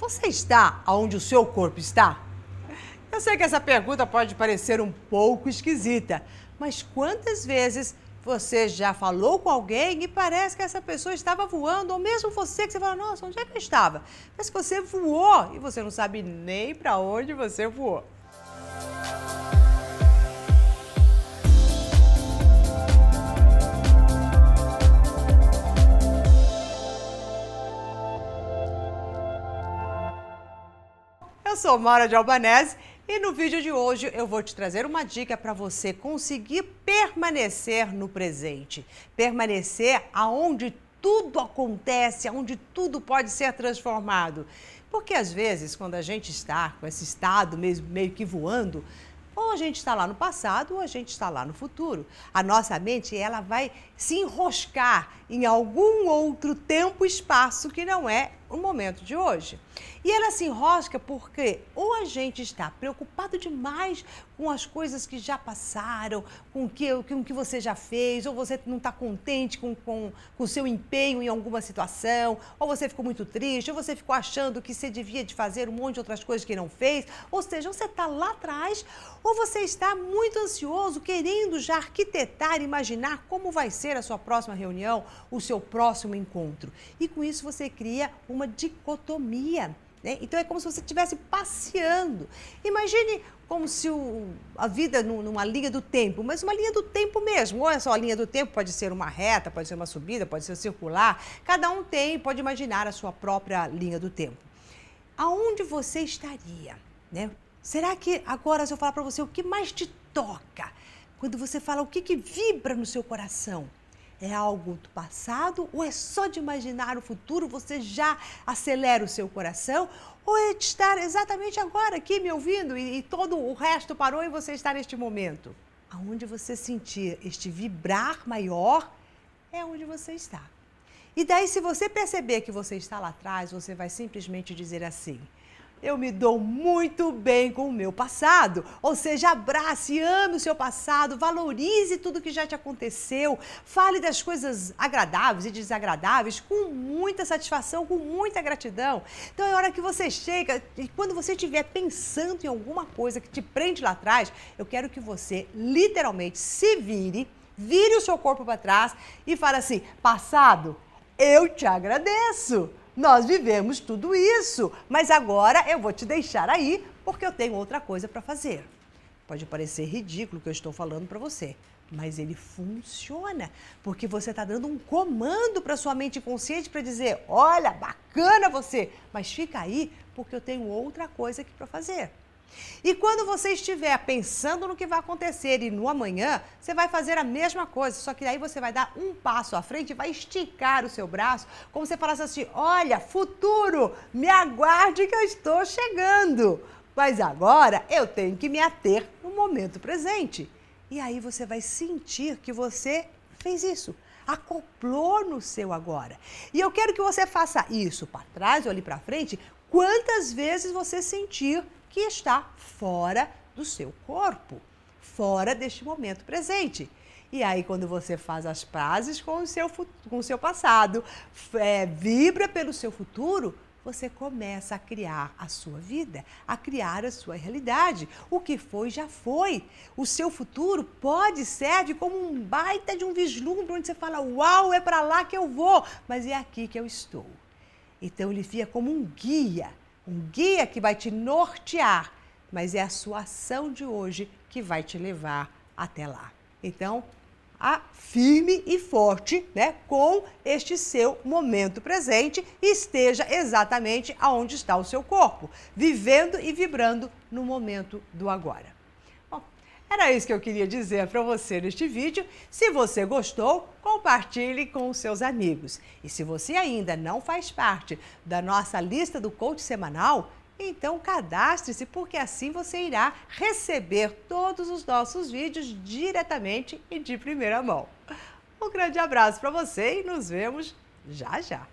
Você está onde o seu corpo está? Eu sei que essa pergunta pode parecer um pouco esquisita, mas quantas vezes você já falou com alguém e parece que essa pessoa estava voando, ou mesmo você que você fala, nossa, onde é que eu estava? Mas você voou e você não sabe nem para onde você voou. Sou Mara de Albanese e no vídeo de hoje eu vou te trazer uma dica para você conseguir permanecer no presente, permanecer aonde tudo acontece, aonde tudo pode ser transformado. Porque às vezes, quando a gente está com esse estado mesmo, meio que voando, ou a gente está lá no passado ou a gente está lá no futuro. A nossa mente ela vai se enroscar em algum outro tempo e espaço que não é o momento de hoje. E ela se enrosca porque ou a gente está preocupado demais com as coisas que já passaram, com o que, com o que você já fez, ou você não está contente com, com, com o seu empenho em alguma situação, ou você ficou muito triste, ou você ficou achando que você devia de fazer um monte de outras coisas que não fez. Ou seja, você está lá atrás, ou você está muito ansioso, querendo já arquitetar, imaginar como vai ser a sua próxima reunião, o seu próximo encontro. E com isso você cria uma dicotomia. Né? Então é como se você estivesse passeando. Imagine como se o, a vida numa linha do tempo, mas uma linha do tempo mesmo. Ou é só a linha do tempo, pode ser uma reta, pode ser uma subida, pode ser circular. Cada um tem, pode imaginar a sua própria linha do tempo. Aonde você estaria? Né? Será que agora, se eu falar para você o que mais te toca, quando você fala o que, que vibra no seu coração, é algo do passado ou é só de imaginar o futuro você já acelera o seu coração? Ou é de estar exatamente agora aqui me ouvindo e, e todo o resto parou e você está neste momento? Aonde você sentir este vibrar maior é onde você está. E daí, se você perceber que você está lá atrás, você vai simplesmente dizer assim: eu me dou muito bem com o meu passado. Ou seja, abrace, ame o seu passado, valorize tudo que já te aconteceu, fale das coisas agradáveis e desagradáveis com muita satisfação, com muita gratidão. Então é hora que você chega e quando você estiver pensando em alguma coisa que te prende lá atrás, eu quero que você literalmente se vire, vire o seu corpo para trás e fale assim: passado, eu te agradeço. Nós vivemos tudo isso, mas agora eu vou te deixar aí porque eu tenho outra coisa para fazer. Pode parecer ridículo o que eu estou falando para você, mas ele funciona porque você está dando um comando para sua mente consciente para dizer: olha, bacana você, mas fica aí porque eu tenho outra coisa aqui para fazer. E quando você estiver pensando no que vai acontecer e no amanhã, você vai fazer a mesma coisa, só que aí você vai dar um passo à frente vai esticar o seu braço, como se falasse assim: olha, futuro, me aguarde que eu estou chegando. Mas agora eu tenho que me ater no momento presente. E aí você vai sentir que você fez isso acoplou no seu agora. E eu quero que você faça isso para trás ou ali para frente, quantas vezes você sentir que está fora do seu corpo, fora deste momento presente. E aí, quando você faz as pazes com o seu, com o seu passado, é, vibra pelo seu futuro, você começa a criar a sua vida, a criar a sua realidade. O que foi, já foi. O seu futuro pode serve como um baita de um vislumbre onde você fala: Uau, é para lá que eu vou, mas é aqui que eu estou. Então, ele fica como um guia um guia que vai te nortear, mas é a sua ação de hoje que vai te levar até lá. Então, firme e forte, né, com este seu momento presente esteja exatamente aonde está o seu corpo, vivendo e vibrando no momento do agora. Era isso que eu queria dizer para você neste vídeo. Se você gostou, compartilhe com os seus amigos. E se você ainda não faz parte da nossa lista do coach semanal, então cadastre-se, porque assim você irá receber todos os nossos vídeos diretamente e de primeira mão. Um grande abraço para você e nos vemos já já.